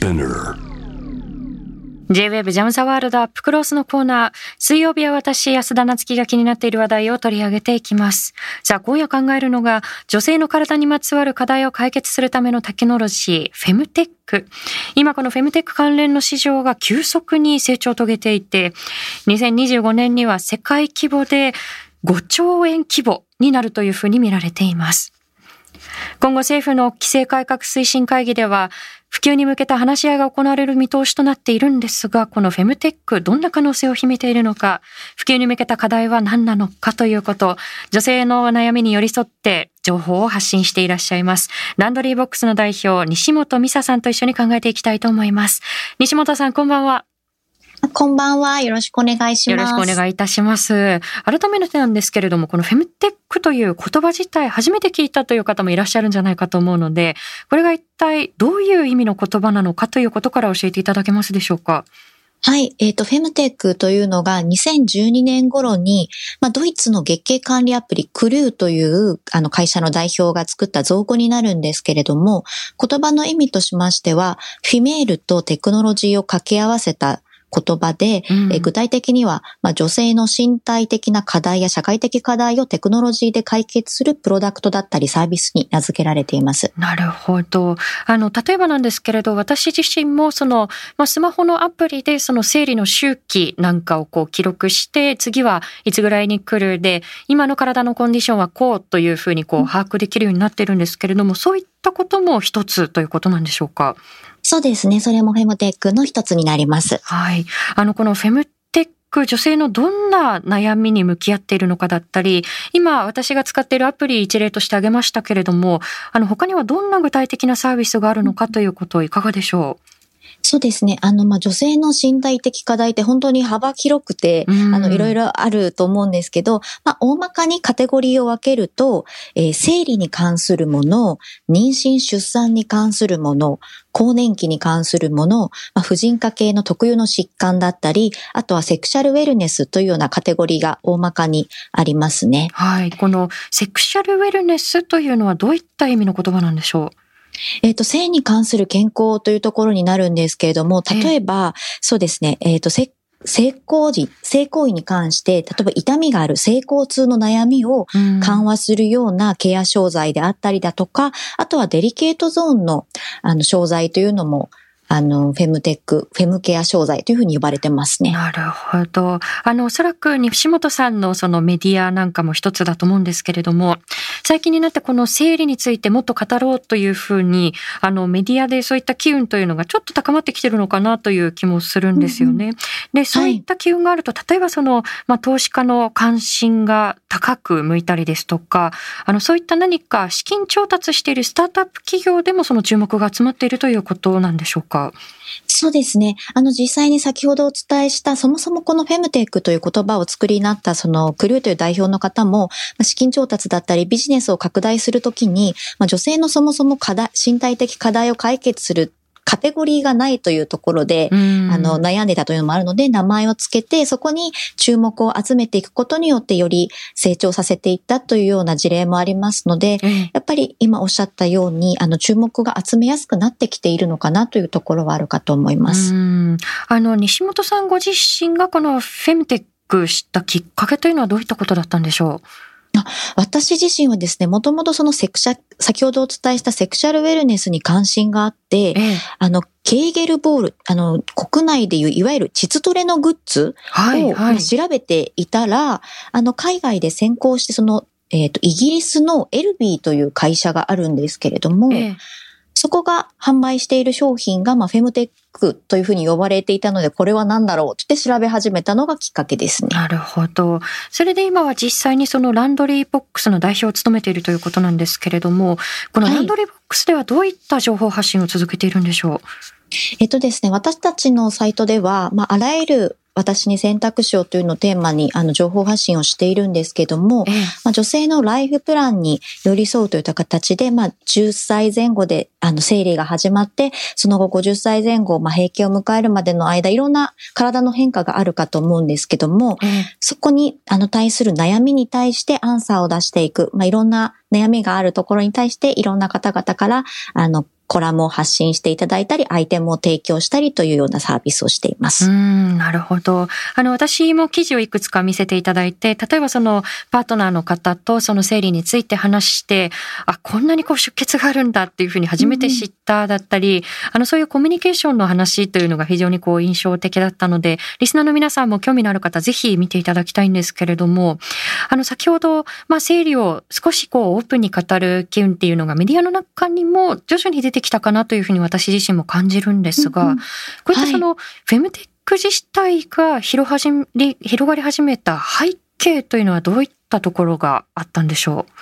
Spinner J-Web ジャムザワールドアップクロースのコーナー。水曜日は私、安田夏樹が気になっている話題を取り上げていきます。さあ、今夜考えるのが、女性の体にまつわる課題を解決するためのテクノロジー、フェムテック。今このフェムテック関連の市場が急速に成長を遂げていて、2025年には世界規模で5兆円規模になるというふうに見られています。今後政府の規制改革推進会議では、普及に向けた話し合いが行われる見通しとなっているんですが、このフェムテック、どんな可能性を秘めているのか、普及に向けた課題は何なのかということ、女性の悩みに寄り添って情報を発信していらっしゃいます。ランドリーボックスの代表、西本美沙さんと一緒に考えていきたいと思います。西本さん、こんばんは。こんばんは。よろしくお願いします。よろしくお願いいたします。改めてなんですけれども、このフェムテックという言葉自体初めて聞いたという方もいらっしゃるんじゃないかと思うので、これが一体どういう意味の言葉なのかということから教えていただけますでしょうか？はい。えっ、と、フェムテックというのが2012年頃に、まあ、ドイツの月経管理アプリクルーというあの会社の代表が作った造語になるんですけれども、言葉の意味としましては、フィメールとテクノロジーを掛け合わせた言葉で、うんえ具体的には、まあ、女性の身体的な課題や社会的課題をテクノロジーで解決するプロダクトだったりサービスに名付けられています。なるほど。あの、例えばなんですけれど、私自身もその、まあ、スマホのアプリでその生理の周期なんかをこう記録して、次はいつぐらいに来るで、今の体のコンディションはこうというふうにこう把握できるようになってるんですけれども、そういったことも一つということなんでしょうか？そうですね。それもフェムテックの一つになります。はい。あの、このフェムテック、女性のどんな悩みに向き合っているのかだったり、今私が使っているアプリ一例として挙げましたけれども、あの、他にはどんな具体的なサービスがあるのかということいかがでしょう？そうですね。あの、まあ、女性の身体的課題って本当に幅広くて、うんあの、いろいろあると思うんですけど、まあ、大まかにカテゴリーを分けると、えー生理に関するもの、妊娠出産に関するもの、更年期に関するもの、まあ、婦人科系の特有の疾患だったり、あとはセクシャルウェルネスというようなカテゴリーが大まかにありますね。うはい。このセクシャルウェルネスというのはどういった意味の言葉なんでしょえっ、と、性に関する健康というところになるんですけれども、例えば、そうですね、えっ、と、せ性行為、性行為に関して、例えば痛みがある性交痛の悩みを緩和するようなケア商材であったりだとか、あとはデリケートゾーンの、あの、商材というのも、あの、フェムテック、フェムケア商材というふうに呼ばれてますね。なるほど。あの、おそらく西本さんのそのメディアなんかも一つだと思うんですけれども、最近になってこの生理についてもっと語ろうというふうに、あの、メディアでそういった機運というのがちょっと高まってきてるのかなという気もするんですよね。で、そういった機運があると、例えばその、まあ、投資家の関心が高く向いたりですとか、あの、そういった何か資金調達しているスタートアップ企業でもその注目が集まっているということなんでしょうか？そうですね。あの、実際に先ほどお伝えした、そもそもこのフェムテックという言葉を作りになった、その、クルーという代表の方も、資金調達だったり、ビジネスを拡大するときに、ま、女性のそもそも課題、身体的課題を解決するカテゴリーがないというところで、うん。あの、悩んでたというのもあるので、名前をつけて、そこに注目を集めていくことによって、より成長させていったというような事例もありますので、ええ。やっぱり今おっしゃったように、あの、注目が集めやすくなってきているのかなというところはあるかと思います。うん。あの、西本さんご自身がこのフェムテックしたきっかけというのはどういったことだったんでしょ私自身はですね、もともとそのセクシャ、先ほどお伝えしたセクシャルウェルネスに関心があってう、ええ、あの、ケーゲルボール、あの、国内でいういわゆる膣トレのグッズはい、を、調べていたら、あの、海外で先行してその、えっ、と、イギリスのエルビーという会社があるんですけれども、ええそこが販売している商品が、まあ、フェムテックというふうに呼ばれていたので、これは何だろうって調べ始めたのがきっかけですね。なるほど。それで今は実際にそのランドリーボックスの代表を務めているということなんですけれども、このはいランドリーボックスではどういった情報発信を続けているんでしょう、えっとですね、私たちのサイトでは、まあ、あらゆる私に選択肢をというのをテーマに、あの、情報発信をしているんですけども、ええまあ、女性のライフプランに寄り添うといった形で、まあ、10歳前後で、あの、生理が始まって、その後50歳前後、まあ、閉経を迎えるまでの間、いろんな体の変化があるかと思うんですけども、ええそこに、あの、対する悩みに対してアンサーを出していく。まあ、いろんな悩みがあるところに対して、いろんな方々から、あの、コラムを発信していただいたり、アイテムを提供したりというようなサービスをしています。うん、なるほど。あの、私も記事をいくつか見せていただいて、例えばそのパートナーの方とその生理について話して、あ、こんなにこう出血があるんだっていうふうに初めて知っただったり、うん、あの、そういうコミュニケーションの話というのが非常にこう印象的だったので、リスナーの皆さんも興味のある方、ぜひ見ていただきたいんですけれども、あの、先ほど、まあ、生理を少しこうオープンに語る機運っていうのがメディアの中にも徐々に出てきたかなというふうに私自身も感じるんですが、うんうん、こういったその、フェムテック自体が広広がり始めた背景というのはどういったところがあったんでしょう？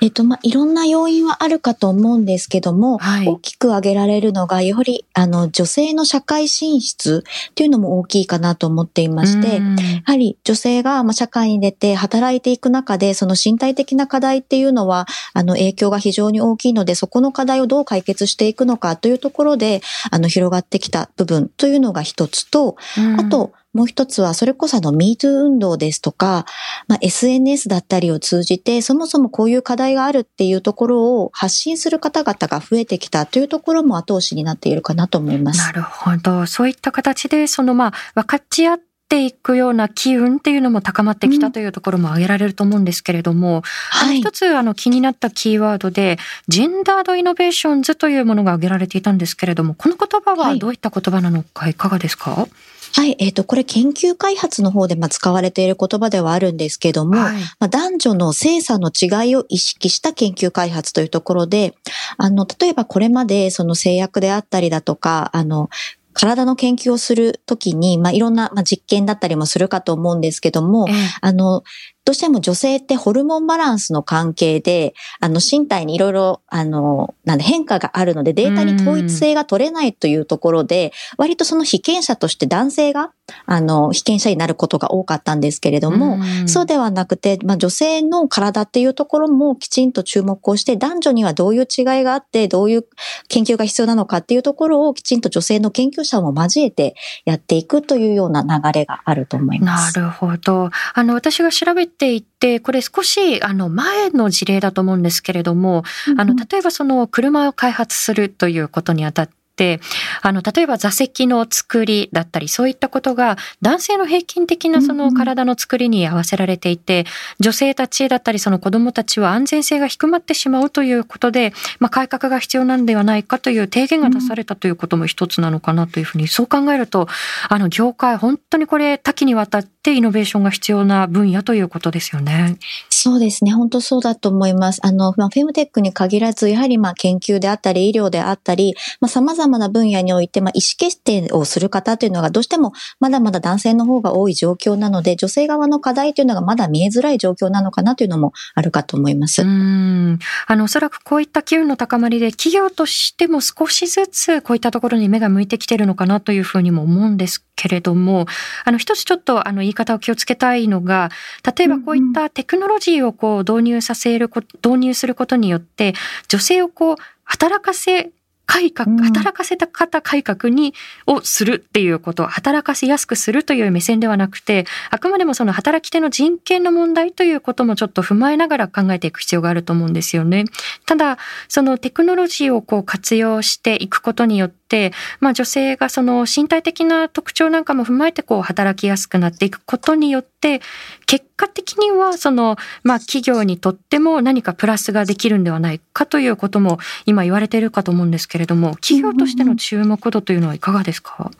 えっと、まあ、いろんな要因はあるかと思うんですけども、はい、大きく挙げられるのが、やはり、あの、女性の社会進出っていうのも大きいかなと思っていまして、やはり女性が、まあ、社会に出て働いていく中で、その身体的な課題っていうのは、あの、影響が非常に大きいので、そこの課題をどう解決していくのかというところで、あの、広がってきた部分というのが一つと、あと、もう一つは、それこそあの MeToo 運動ですとか、まあ、SNS だったりを通じて、そもそもこういう課題があるっていうところを発信する方々が増えてきたというところも後押しになっているかなと思います。なるほど。そういった形で、そのまあ、分かち合っていくような機運っていうのも高まってきたというところも挙げられると思うんですけれども、うんはい、一つあの気になったキーワードで、 Gendered Innovations というものが挙げられていたんですけれども、この言葉はどういった言葉なのかいかがですか、はいはい、えっ、ー、と、これ研究開発の方でまあ使われている言葉ではあるんですけども、はい、まあ、男女の性差の違いを意識した研究開発というところで、あの、例えばこれまでその制約であったりだとか、あの、体の研究をするときに、まあ、いろんな、まあ、実験だったりもするかと思うんですけども、あの、どうしても女性ってホルモンバランスの関係で、あの、身体にいろいろ、あの、なんで変化があるので、データに統一性が取れないというところで、割とその被験者として男性が、あの、被験者になることが多かったんですけれども、そうではなくて、まあ、女性の体っていうところもきちんと注目をして、男女にはどういう違いがあって、どういう研究が必要なのかっていうところをきちんと女性の研究者も交えてやっていくというような流れがあると思います。なるほど。あの、私が調べていて、これ少し、あの、前の事例だと思うんですけれども、あの、例えばその車を開発するということにあたって、あの、例えば座席の作りだったり、そういったことが男性の平均的なその体の作りに合わせられていて、女性たちだったり、その子供たちは安全性が低まってしまうということで、まあ、改革が必要なんではないかという提言が出されたということも一つなのかなというふうに、そう考えると、あの、業界、本当にこれ多岐にわたってイノベーションが必要な分野ということですよね。そうですね。本当そうだと思います。あの、まあ、フェムテックに限らず、やはりまあ研究であったり、医療であったり、まあ、様々な分野において、まあ、意思決定をする方というのがどうしてもまだまだ男性の方が多い状況なので、女性側の課題というのがまだ見えづらい状況なのかなというのもあるかと思います。うん。あの、おそらくこういった機運の高まりで、企業としても少しずつこういったところに目が向いてきてるのかなというふうにも思うんですけれども、あの、一つちょっとあの言い方を気をつけたいのが、例えばこういったテクノロジーをこう導入させる導入することによって、女性をこう、働かせ改革、働かせた方改革に、をするっていうこと、働かせやすくするという目線ではなくて、あくまでもその働き手の人権の問題ということもちょっと踏まえながら考えていく必要があると思うんですよね。ただ、そのテクノロジーをこう活用していくことによって、まあ女性がその身体的な特徴なんかも踏まえてこう働きやすくなっていくことによって、結果的にはその、まあ企業にとっても何かプラスができるんではないかということも今言われているかと思うんですけれども、企業としての注目度というのはいかがですか、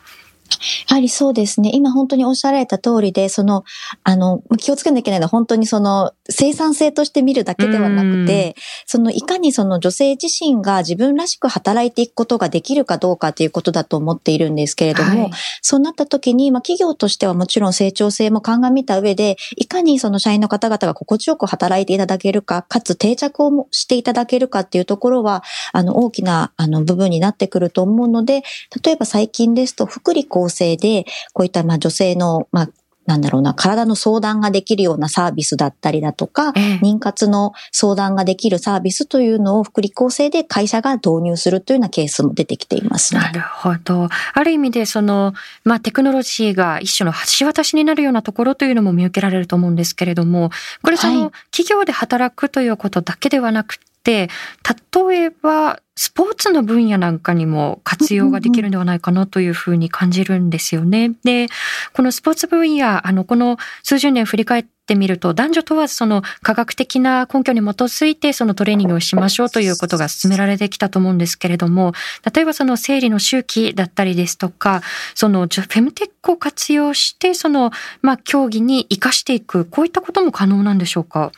やはりそうですね。今本当におっしゃられた通りで、その、あの、気をつけなきゃいけないのは本当にその生産性として見るだけではなくて、そのいかにその女性自身が自分らしく働いていくことができるかどうかということだと思っているんですけれども、はい、そうなった時に、まあ企業としてはもちろん成長性も鑑みた上で、いかにその社員の方々が心地よく働いていただけるか、かつ定着をしていただけるかっていうところは、あの大きなあの部分になってくると思うので、例えば最近ですと福利厚生で、こういったまあ女性のまあなんだろうな、体の相談ができるようなサービスだったりだとか、え妊活の相談ができるサービスというのを福利厚生で会社が導入するというようなケースも出てきています、ね、なるほど。ある意味で、その、まあ、テクノロジーが一種の橋渡しになるようなところというのも見受けられると思うんですけれども、これその、はい、企業で働くということだけではなく、例えばスポーツの分野なんかにも活用ができるんではないかなというふうに感じるんですよね。で、このスポーツ分野、あの、この数十年振り返ってみると、男女問わずその科学的な根拠に基づいてそのトレーニングをしましょうということが進められてきたと思うんですけれども、例えばその生理の周期だったりですとか、そのフェムテックを活用して、その、まあ、競技に活かしていく、こういったことも可能なんでしょうか？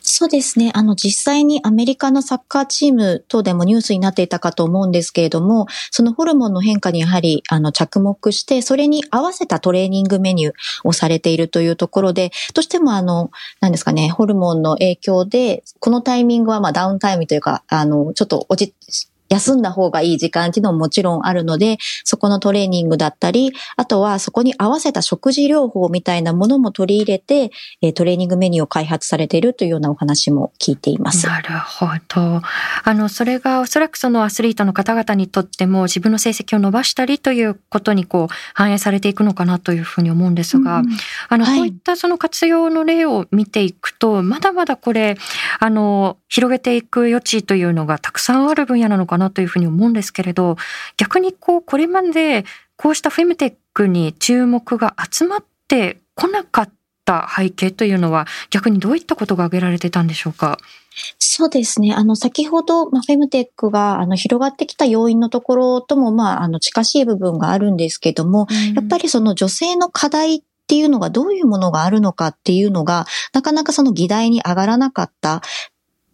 そうですね。あの、実際にアメリカのサッカーチーム等でもニュースになっていたかと思うんですけれども、そのホルモンの変化にやはり、あの、着目して、それに合わせたトレーニングメニューをされているというところで、どうしてもあの、何ですかね、ホルモンの影響で、このタイミングはまあダウンタイムというか、あの、ちょっと落ち、休んだ方がいい時間っていうのももちろんあるので、そこのトレーニングだったり、あとはそこに合わせた食事療法みたいなものも取り入れて、トレーニングメニューを開発されているというようなお話も聞いています。なるほど。あの、それがおそらくそのアスリートの方々にとっても自分の成績を伸ばしたりということにこう反映されていくのかなというふうに思うんですが、うん、あの、はい、こういったその活用の例を見ていくと、まだまだこれ、あの、広げていく余地というのがたくさんある分野なのかなというふうに思うんですけれど、逆にこう、これまでこうしたフェムテックに注目が集まってこなかった背景というのは逆にどういったことが挙げられてたんでしょうか？そうですね。あの、先ほど、まあ、フェムテックが、あの、広がってきた要因のところとも、まあ、あの、近しい部分があるんですけども、うん、やっぱりその女性の課題っていうのがどういうものがあるのかっていうのが、なかなかその議題に上がらなかった。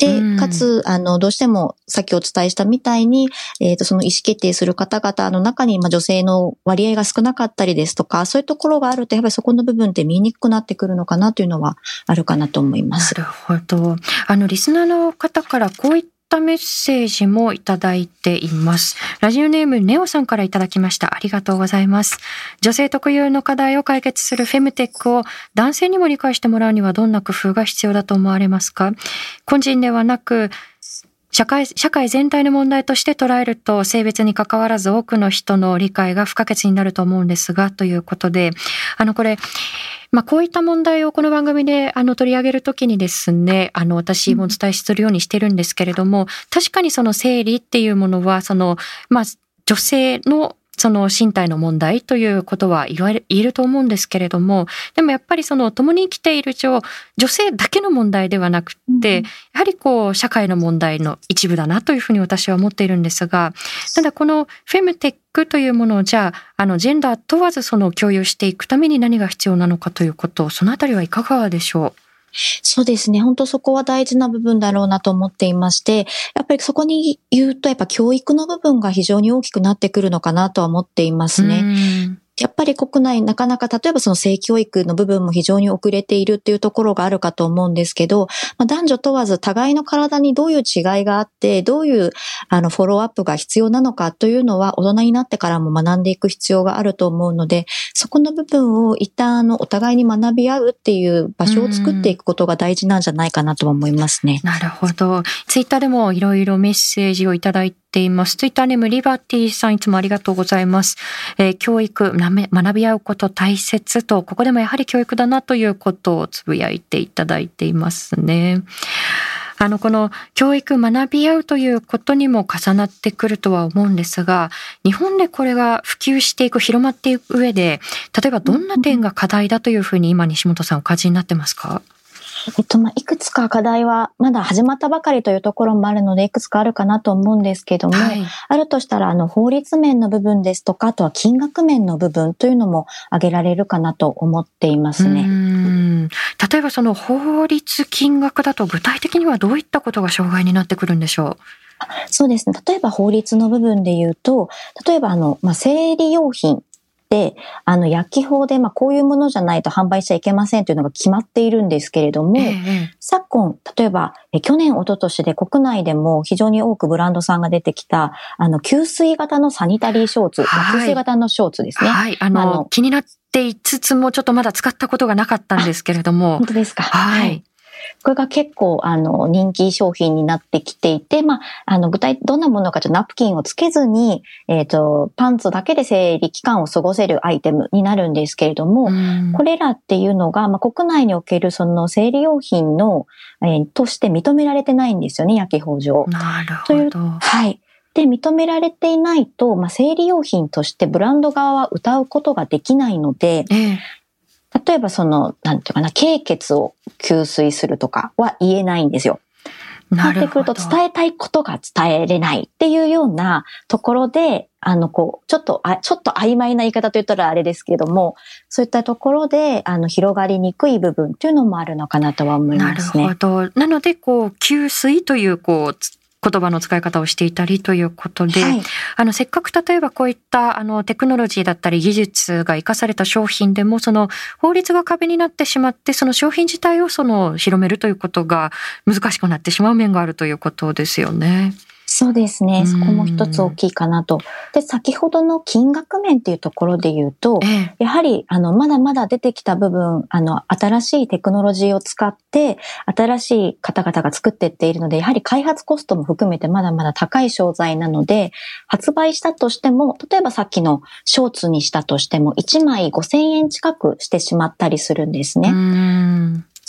で、かつ、あの、どうしても、さっきお伝えしたみたいに、えっ、ー、と、その意思決定する方々の中に、まあ、女性の割合が少なかったりですとか、そういうところがあると、やっぱりそこの部分って見にくくなってくるのかなというのはあるかなと思います。なるほど。あの、リスナーの方からこういったったメッセージもいただいています。ラジオネームネオさんからいただきました。ありがとうございます。女性特有の課題を解決するフェムテックを男性にも理解してもらうにはどんな工夫が必要だと思われますか？個人ではなく、社会、社会全体の問題として捉えると性別に関わらず多くの人の理解が不可欠になると思うんですが、ということで、あのこれ、まあ、こういった問題をこの番組であの取り上げるときにですね、あの私もお伝えするようにしてるんですけれども、確かにその生理っていうものは、その、まあ、女性のその身体の問題ということは言われ、言えると思うんですけれども、でもやっぱりその共に生きている上、女性だけの問題ではなくて、やはりこう、社会の問題の一部だなというふうに私は思っているんですが、ただこのフェムテックというものをじゃあ、あの、ジェンダー問わずその共有していくために何が必要なのかということを、そのあたりはいかがでしょう？そうですね。本当そこは大事な部分だろうなと思っていまして、やっぱりそこに言うと、やっぱ教育の部分が非常に大きくなってくるのかなとは思っていますね。やっぱり国内なかなか例えばその性教育の部分も非常に遅れているっていうところがあるかと思うんですけど、まあ、男女問わず互いの体にどういう違いがあって、どういうあのフォローアップが必要なのかというのは大人になってからも学んでいく必要があると思うので、そこの部分を一旦あのお互いに学び合うっていう場所を作っていくことが大事なんじゃないかなと思いますね。なるほど。ツイッターでもいろいろメッセージをいただいています。ツイッターネームリバティさんいつもありがとうございます。えー、教育、学び合うこと大切と、ここでもやはり教育だなということをつぶやいていただいていますね。あの、この教育学び合うということにも重なってくるとは思うんですが、日本でこれが普及していく、広まっていく上で、例えばどんな点が課題だというふうに今西本さんお感じになってますか？えっと、まあ、いくつか課題は、まだ始まったばかりというところもあるので、いくつかあるかなと思うんですけども、はい、あるとしたら、あの、法律面の部分ですとか、あとは金額面の部分というのも挙げられるかなと思っていますね。例えばその法律金額だと具体的にはどういったことが障害になってくるんでしょう？そうですね。例えば法律の部分で言うと、例えばあの、まあ、生理用品、あの、薬機法で、まあ、こういうものじゃないと販売しちゃいけませんというのが決まっているんですけれども、ええ、昨今、例えば、え去年、一昨年で国内でも非常に多くブランドさんが出てきた、あの、吸水型のサニタリーショーツ、はい、吸水型のショーツですね。はい、あの、あの気になっていつつもちょっとまだ使ったことがなかったんですけれども。本当ですか。はい。これが結構、あの、人気商品になってきていて、まあ、あの、具体、どんなものかとナプキンをつけずに、えっ、ー、と、パンツだけで生理期間を過ごせるアイテムになるんですけれども、これらっていうのが、まあ、国内におけるその生理用品の、えー、として認められてないんですよね、焼き法上。なるほど。はい。で、認められていないと、まあ、生理用品としてブランド側は歌うことができないので、ええ、例えばその、なんていうかな、経血を吸水するとかは言えないんですよ。なってくると伝えたいことが伝えれないっていうようなところで、あの、こう、ちょっと、あ、ちょっと曖昧な言い方と言ったらあれですけども、そういったところで、あの、広がりにくい部分っていうのもあるのかなとは思いますね。なるほど。なので、こう、吸水という、こう、言葉の使い方をしていたりということで、はい、あのせっかく例えばこういったあのテクノロジーだったり技術が生かされた商品でもその法律が壁になってしまってその商品自体をその広めるということが難しくなってしまう面があるということですよね。そうですね。そこも一つ大きいかなと。で、先ほどの金額面っていうところで言うと、ええ、やはり、あの、まだまだ出てきた部分、あの、新しいテクノロジーを使って、新しい方々が作っていっているので、やはり開発コストも含めてまだまだ高い商材なので、発売したとしても、例えばさっきのショーツにしたとしても、1枚5000円近くしてしまったりするんですね。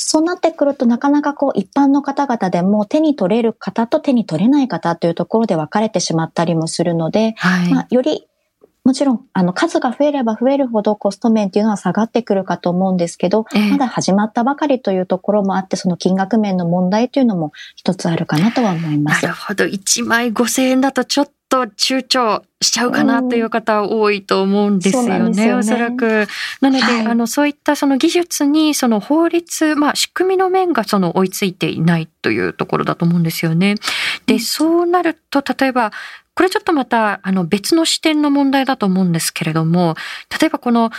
そうなってくるとなかなかこう一般の方々でも手に取れる方と手に取れない方というところで分かれてしまったりもするので、はい、まあ、よりもちろん、あの、数が増えれば増えるほどコスト面っていうのは下がってくるかと思うんですけど、えー、まだ始まったばかりというところもあって、その金額面の問題というのも一つあるかなとは思います。なるほど。1枚5000円だとちょっと躊躇しちゃうかなという方多いと思うんですよね、うん、よねおそらく。なので、はい、あの、そういったその技術に、その法律、まあ、仕組みの面がその追いついていないというところだと思うんですよね。で、そうなると、例えば、これちょっとまた、あの、別の視点の問題だと思うんですけれども、例えばこの、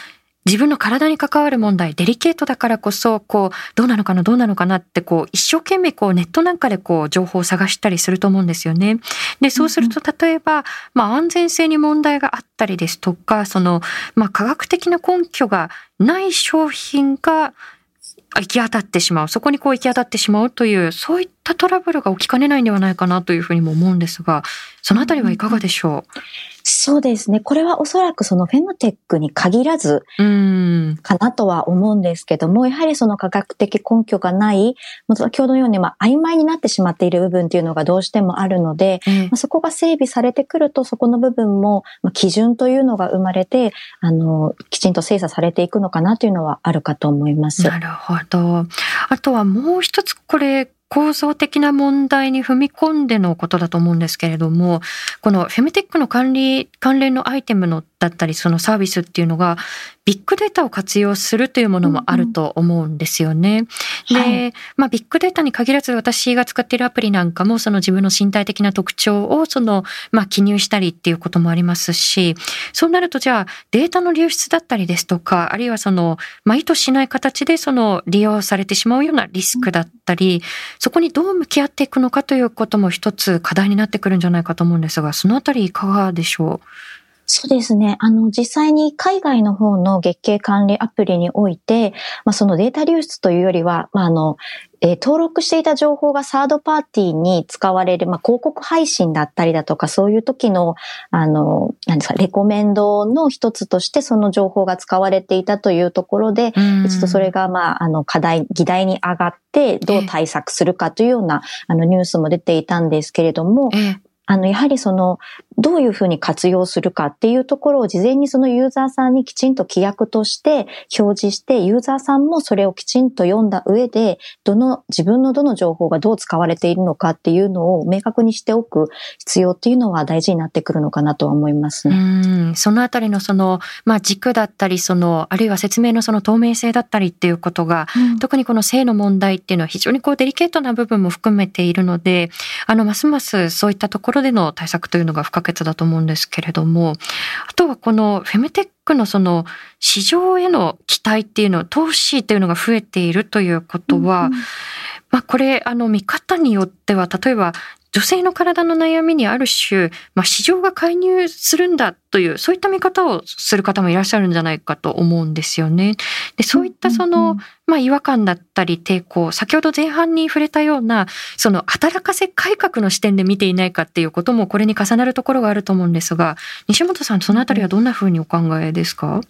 自分の体に関わる問題、デリケートだからこそ、こう、どうなのかな、どうなのかなって、こう、一生懸命こう、ネットなんかでこう、情報を探したりすると思うんですよね。で、そうすると、例えば、まあ、安全性に問題があったりですとか、その、まあ、科学的な根拠がない商品が、行き当たってしまう。そこにこう行き当たってしまうという、そういったトラブルが起きかねないんではないかなというふうにも思うんですが、そのあたりはいかがでしょう、そうですね。これはおそらくそのフェムテックに限らず、かなとは思うんですけども、やはりその科学的根拠がない、先ほどのようにまあ曖昧になってしまっている部分っていうのがどうしてもあるので、まあ、そこが整備されてくると、そこの部分も、まあ、基準というのが生まれて、あの、きちんと精査されていくのかなというのはあるかと思います。なるほど。あとはもう一つこれ、構造的な問題に踏み込んでのことだと思うんですけれども、このフェムテックの管理、関連のアイテムのだったり、そのサービスっていうのが、ビッグデータを活用するというものもあると思うんですよね。うん。うん、で、はい、まあ、ビッグデータに限らず私が使っているアプリなんかも、その自分の身体的な特徴を、その、まあ、記入したりっていうこともありますし、そうなると、じゃあ、データの流出だったりですとか、あるいはその、まあ、意図しない形で、その、利用されてしまうようなリスクだったり、そこにどう向き合っていくのかということも一つ課題になってくるんじゃないかと思うんですが、そのあたりいかがでしょう？そうですね。あの、実際に海外の方の月経管理アプリにおいて、まあ、そのデータ流出というよりは、まあ、あの、えー、登録していた情報がサードパーティーに使われる、まあ、広告配信だったりだとか、そういう時の、あの、何ですか、レコメンドの一つとしてその情報が使われていたというところで、一度それが、まあ、あの、課題、議題に上がって、どう対策するかというような、あの、ニュースも出ていたんですけれども、あの、やはりその、どういうふうに活用するかっていうところを事前にそのユーザーさんにきちんと規約として表示して、ユーザーさんもそれをきちんと読んだ上で、どの、自分のどの情報がどう使われているのかっていうのを明確にしておく必要っていうのは大事になってくるのかなとは思いますね。うんそのあたりのその、まあ軸だったり、その、あるいは説明のその透明性だったりっていうことが、うん、特にこの性の問題っていうのは非常にこうデリケートな部分も含めているので、あの、ますますそういったところでの対策というのが不可欠だと思うんですけれども、あとはこのフェムテックのその市場への期待っていうの、投資っていうのが増えているということは、うんうん、まあこれ、あの見方によっては、例えば女性の体の悩みにある種、まあ、市場が介入するんだという、そういった見方をする方もいらっしゃるんじゃないかと思うんですよね。で、そういったその、まあ、違和感だったり抵抗、先ほど前半に触れたような、その働かせ改革の視点で見ていないかっていうこともこれに重なるところがあると思うんですが、西本さん、そのあたりはどんなふうにお考えですか、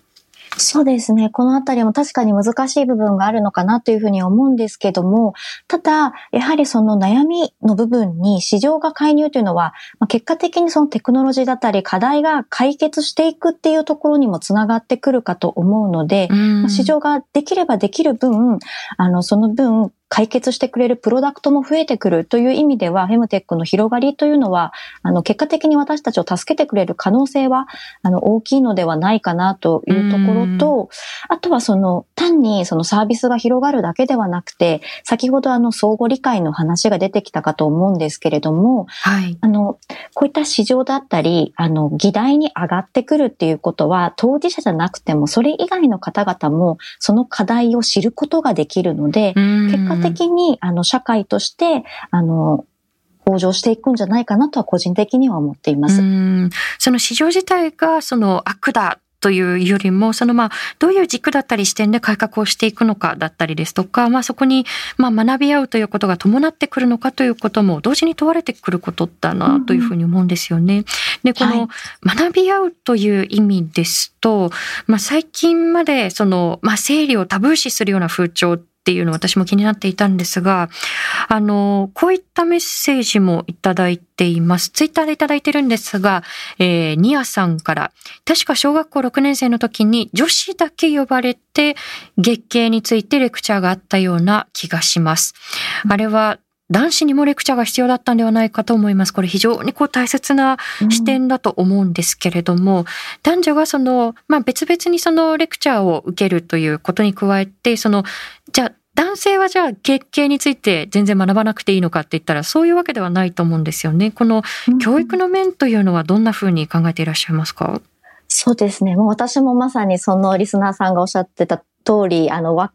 そうですね。このあたりも確かに難しい部分があるのかなというふうに思うんですけども、ただ、やはりその悩みの部分に市場が介入というのは、まあ、結果的にそのテクノロジーだったり課題が解決していくっていうところにもつながってくるかと思うので、まあ、市場ができればできる分、あの、その分、解決してくれるプロダクトも増えてくるという意味では、フェムテックの広がりというのは、あの、結果的に私たちを助けてくれる可能性は、あの、大きいのではないかなというところと、あとはその、単にそのサービスが広がるだけではなくて、先ほどあの、相互理解の話が出てきたかと思うんですけれども、はい。あの、こういった市場だったり、あの、議題に上がってくるっていうことは、当事者じゃなくても、それ以外の方々も、その課題を知ることができるので、結果的に、あの、社会として、あの、向上していくんじゃないかなとは個人的には思っています。その市場自体がその悪だというよりも、そのまあ、どういう軸だったり視点で改革をしていくのかだったりですとか、まあそこにまあ学び合うということが伴ってくるのかということも同時に問われてくることだなというふうに思うんですよね。で、この学び合うという意味ですと、まあ最近までその、まあ生理をタブー視するような風潮っていうの私も気になっていたんですが、あの、こういったメッセージもいただいています。ツイッターでいただいてるんですが、えー、ニアさんから、確か小学校6年生の時に女子だけ呼ばれて月経についてレクチャーがあったような気がします。あれは男子にもレクチャーが必要だったんではないかと思います。これ非常にこう大切な視点だと思うんですけれども、うん、男女がその、まあ別々にそのレクチャーを受けるということに加えて、その、じゃあ男性はじゃあ月経について全然学ばなくていいのかって言ったらそういうわけではないと思うんですよね。この教育の面というのはどんなふうに考えていらっしゃいますか、そうですね。もう私もまさにそのリスナーさんがおっしゃってた通り、あの、分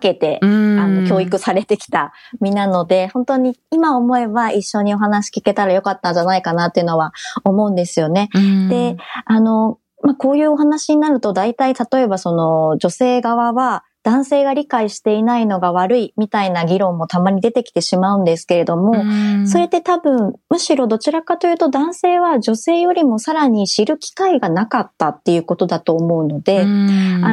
けて、あの、教育されてきた身なので、本当に今思えば一緒にお話聞けたらよかったんじゃないかなっていうのは思うんですよね。で、あの、まあ、こういうお話になると、大体例えばその女性側は、男性が理解していないのが悪いみたいな議論もたまに出てきてしまうんですけれども、それって多分、むしろどちらかというと男性は女性よりもさらに知る機会がなかったっていうことだと思うので、あ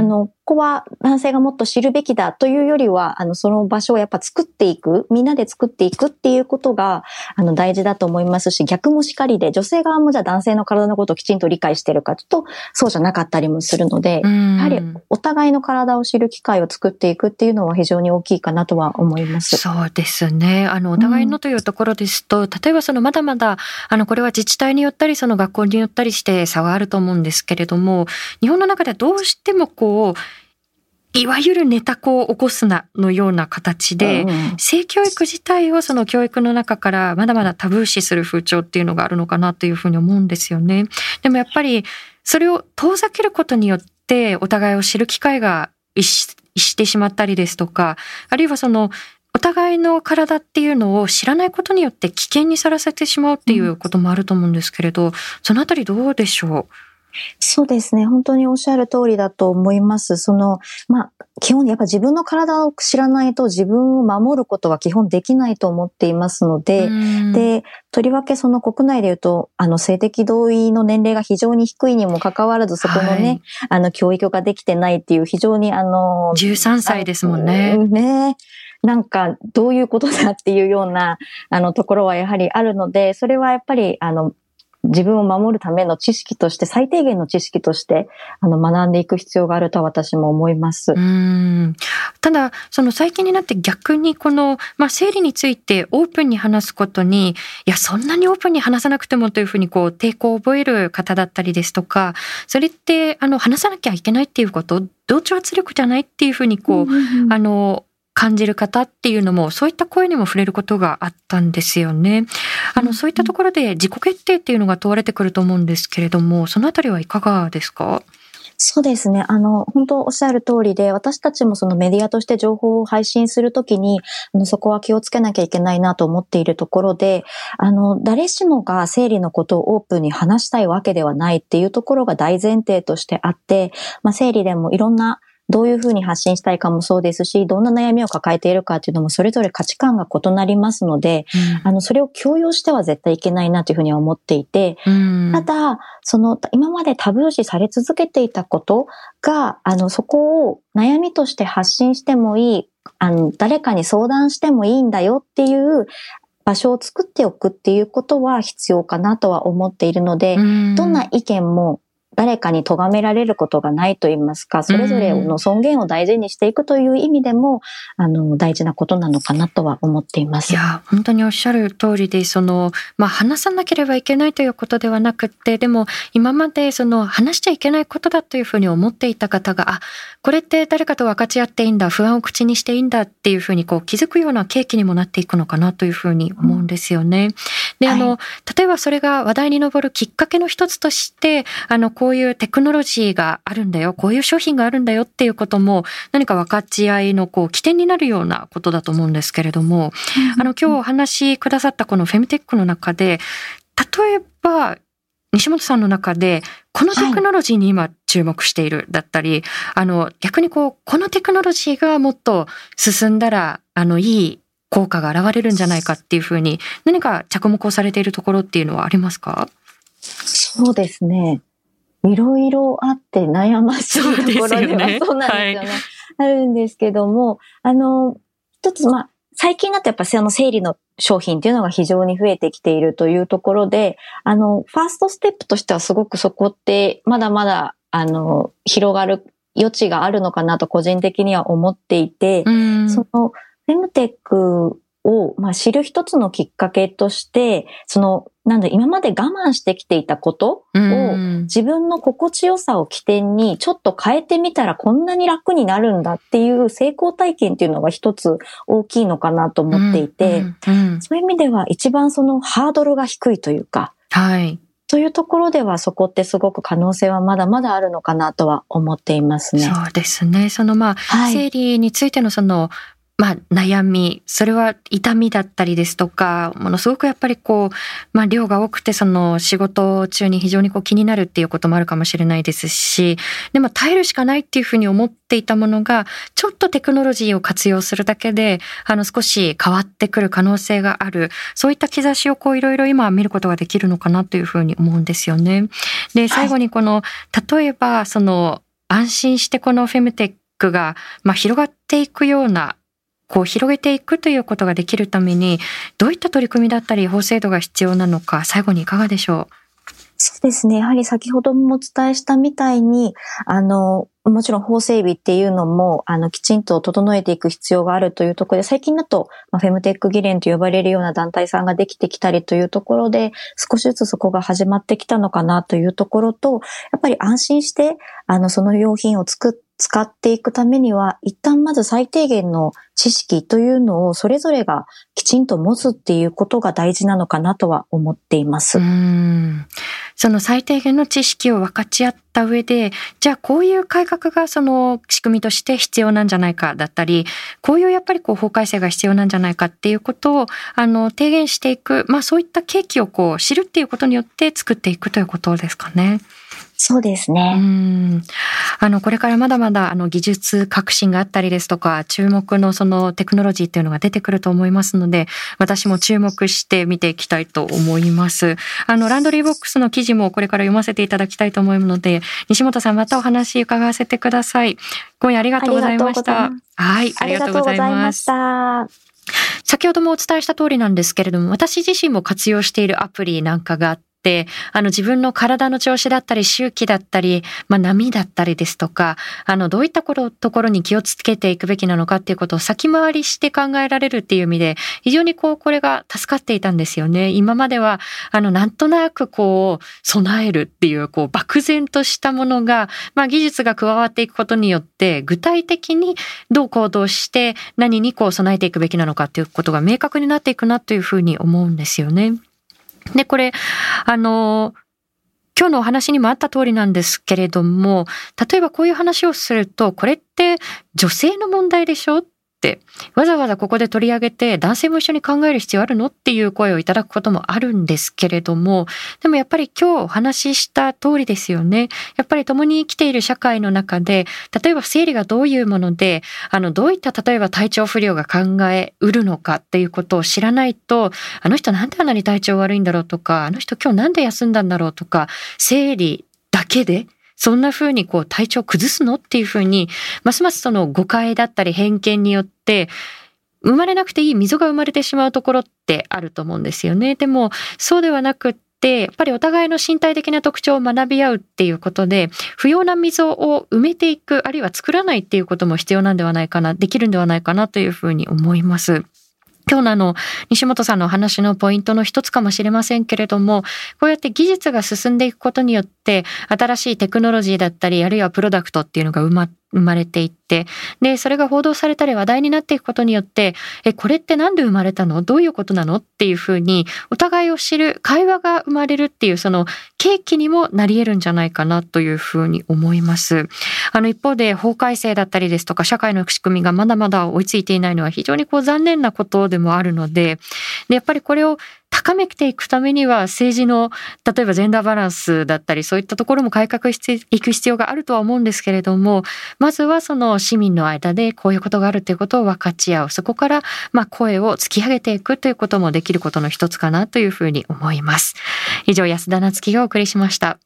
の、ここは男性がもっと知るべきだというよりは、あの、その場所をやっぱ作っていく、みんなで作っていくっていうことが、あの、大事だと思いますし、逆もしかりで、女性側もじゃあ男性の体のことをきちんと理解してるかと、そうじゃなかったりもするので、やはりお互いの体を知る機会を作っていくっていうのは非常に大きいかなとは思います。そうですね。あの、お互いのというところですと、うん、例えばそのまだまだ、あの、これは自治体によったり、その学校によったりして差はあると思うんですけれども、日本の中ではどうしてもこう、いわゆるネタ子を起こすなのような形で、うん、性教育自体をその教育の中からまだまだタブー視する風潮っていうのがあるのかなというふうに思うんですよね。でもやっぱりそれを遠ざけることによってお互いを知る機会がしてしまったりですとか、あるいはそのお互いの体っていうのを知らないことによって危険にさらせてしまうっていうこともあると思うんですけれど、そのあたりどうでしょう？そうですね。本当におっしゃる通りだと思います。その、まあ、基本やっぱ自分の体を知らないと自分を守ることは基本できないと思っていますので、で、とりわけその国内で言うと、あの、性的同意の年齢が非常に低いにもかかわらず、そこのね、はい、あの、教育ができてないっていう非常にあの、13歳ですもんね。ね。なんか、どういうことだっていうような、あの、ところはやはりあるので、それはやっぱり、あの、自分を守るための知識として、最低限の知識として、あの、学んでいく必要があると私も思います。うんただ、その最近になって逆にこの、まあ、生理についてオープンに話すことに、いや、そんなにオープンに話さなくてもというふうにこう、抵抗を覚える方だったりですとか、それって、あの、話さなきゃいけないっていうこと、同調圧力じゃないっていうふうにこう、あの、感じる方っていうのも、そういった声にも触れることがあったんですよね。あの、そういったところで自己決定っていうのが問われてくると思うんですけれども、そのあたりはいかがですか？そうですね。あの、本当おっしゃる通りで、私たちもそのメディアとして情報を配信するときに、あの、そこは気をつけなきゃいけないなと思っているところで、あの、誰しもが生理のことをオープンに話したいわけではないっていうところが大前提としてあって、まあ、生理でもいろんなどういうふうに発信したいかもそうですし、どんな悩みを抱えているかっていうのもそれぞれ価値観が異なりますので、うん、あの、それを強要しては絶対いけないなというふうには思っていて、うん、ただ、その、今までタブー視され続けていたことが、あの、そこを悩みとして発信してもいい、あの、誰かに相談してもいいんだよっていう場所を作っておくっていうことは必要かなとは思っているので、どんな意見も誰かに咎められることがないと言いますか、それぞれの尊厳を大事にしていくという意味でも、あの、大事なことなのかなとは思っています。いや、本当におっしゃる通りで、その、まあ、話さなければいけないということではなくて、でも、今までその、話しちゃいけないことだというふうに思っていた方が、あ、これって誰かと分かち合っていいんだ、不安を口にしていいんだっていうふうにこう気づくような契機にもなっていくのかなというふうに思うんですよね。で、あの、はい、例えばそれが話題に上るきっかけの一つとして、あの、こういうテクノロジーがあるんだよ、こういう商品があるんだよっていうことも何か分かち合いのこう起点になるようなことだと思うんですけれども、あの、今日お話しくださったこのフェムテックの中で、例えば、西本さんの中で、このテクノロジーに今注目しているだったり、はい、あの、逆にこう、このテクノロジーがもっと進んだら、あの、いい効果が現れるんじゃないかっていうふうに、何か着目をされているところっていうのはありますか？そうですね。いろいろあって悩ましいところではそうなんですよね。はい、あるんですけども、あの、一つ、まあ、最近だとやっぱその生理の商品っていうのが非常に増えてきているというところで、あの、ファーストステップとしてはすごくそこってまだまだ、あの、広がる余地があるのかなと個人的には思っていて、その、フェムテックを、まあ、知る一つのきっかけとして、その、なんだ、今まで我慢してきていたことを、自分の心地よさを起点に、ちょっと変えてみたらこんなに楽になるんだっていう成功体験っていうのが一つ大きいのかなと思っていて、そういう意味では一番そのハードルが低いというか、はい。というところではそこってすごく可能性はまだまだあるのかなとは思っていますね。そうですね。そのまあ、はい、生理についてのそのまあ、悩み、それは痛みだったりですとか、ものすごくやっぱりこう、まあ、量が多くて、その仕事中に非常にこう気になるっていうこともあるかもしれないですし、でも耐えるしかないっていうふうに思っていたものが、ちょっとテクノロジーを活用するだけで、あの、少し変わってくる可能性がある、そういった兆しをこう、いろいろ今見ることができるのかなというふうに思うんですよね。で、最後にこの、例えば、その、安心してこのフェムテックが、まあ、広がっていくようなこう広げていくということができるためにどういった取り組みだったり法制度が必要なのか最後にいかがでしょう？そうですね。やはり先ほどもお伝えしたみたいに、あの、もちろん法整備っていうのも、あの、きちんと整えていく必要があるというところで、最近だと、まあ、フェムテック議連と呼ばれるような団体さんができてきたりというところで、少しずつそこが始まってきたのかなというところと、やっぱり安心して、あの、その用品を作っ使っていくためには、一旦まず最低限の知識というのをそれぞれがきちんと持つっていうことが大事なのかなとは思っています。その最低限の知識を分かち合った上で、じゃあこういう改革がその仕組みとして必要なんじゃないかだったり、こういうやっぱりこう法改正が必要なんじゃないかっていうことを、あの、提言していく、まあそういった契機をこう知るっていうことによって作っていくということですかね。そうですね。うん。あの、これからまだまだ、あの、技術革新があったりですとか、注目のそのテクノロジーっていうのが出てくると思いますので、私も注目して見ていきたいと思います。あの、ランドリーボックスの記事もこれから読ませていただきたいと思うので、西本さんまたお話伺わせてください。今夜ありがとうございました。はい、ありがとうございました。先ほどもお伝えした通りなんですけれども、私自身も活用しているアプリなんかがあって、あの自分の体の調子だったり周期だったり、まあ、波だったりですとか、あのどういったところに気をつけていくべきなのかっていうことを先回りして考えられるっていう意味で、非常にこうこれが助かっていたんですよね。今までは、あのなんとなくこう備えるっていうこう漠然としたものが、まあ、技術が加わっていくことによって具体的にどう行動して何にこう備えていくべきなのかっていうことが明確になっていくなというふうに思うんですよね。で、これ、あの、今日のお話にもあった通りなんですけれども、例えばこういう話をすると、これって女性の問題でしょってわざわざここで取り上げて男性も一緒に考える必要あるのっていう声をいただくこともあるんですけれどもでもやっぱり今日お話しした通りですよね。やっぱり共に生きている社会の中で例えば生理がどういうものであのどういった例えば体調不良が考えうるのかっていうことを知らないとあの人なんであんなに体調悪いんだろうとかあの人今日なんで休んだんだろうとか生理だけでそんな風にこう体調崩すのっていう風に、ますますその誤解だったり偏見によって、生まれなくていい溝が生まれてしまうところってあると思うんですよね。でも、そうではなくって、やっぱりお互いの身体的な特徴を学び合うっていうことで、不要な溝を埋めていく、あるいは作らないっていうことも必要なんではないかな、できるんではないかなというふうに思います。今日のあの、西本さんのお話のポイントの一つかもしれませんけれども、こうやって技術が進んでいくことによって、新しいテクノロジーだったり、あるいはプロダクトっていうのが埋まって生まれていって、で、それが報道されたり話題になっていくことによって、え、これってなんで生まれたの？どういうことなの？っていうふうに、お互いを知る会話が生まれるっていう、その契機にもなり得るんじゃないかなというふうに思います。あの、一方で法改正だったりですとか、社会の仕組みがまだまだ追いついていないのは非常にこう残念なことでもあるので、でやっぱりこれを高めていくためには政治の例えばジェンダーバランスだったりそういったところも改革していく必要があるとは思うんですけれどもまずはその市民の間でこういうことがあるということを分かち合う。そこからまあ声を突き上げていくということもできることの一つかなというふうに思います。以上安田なつきがお送りしました。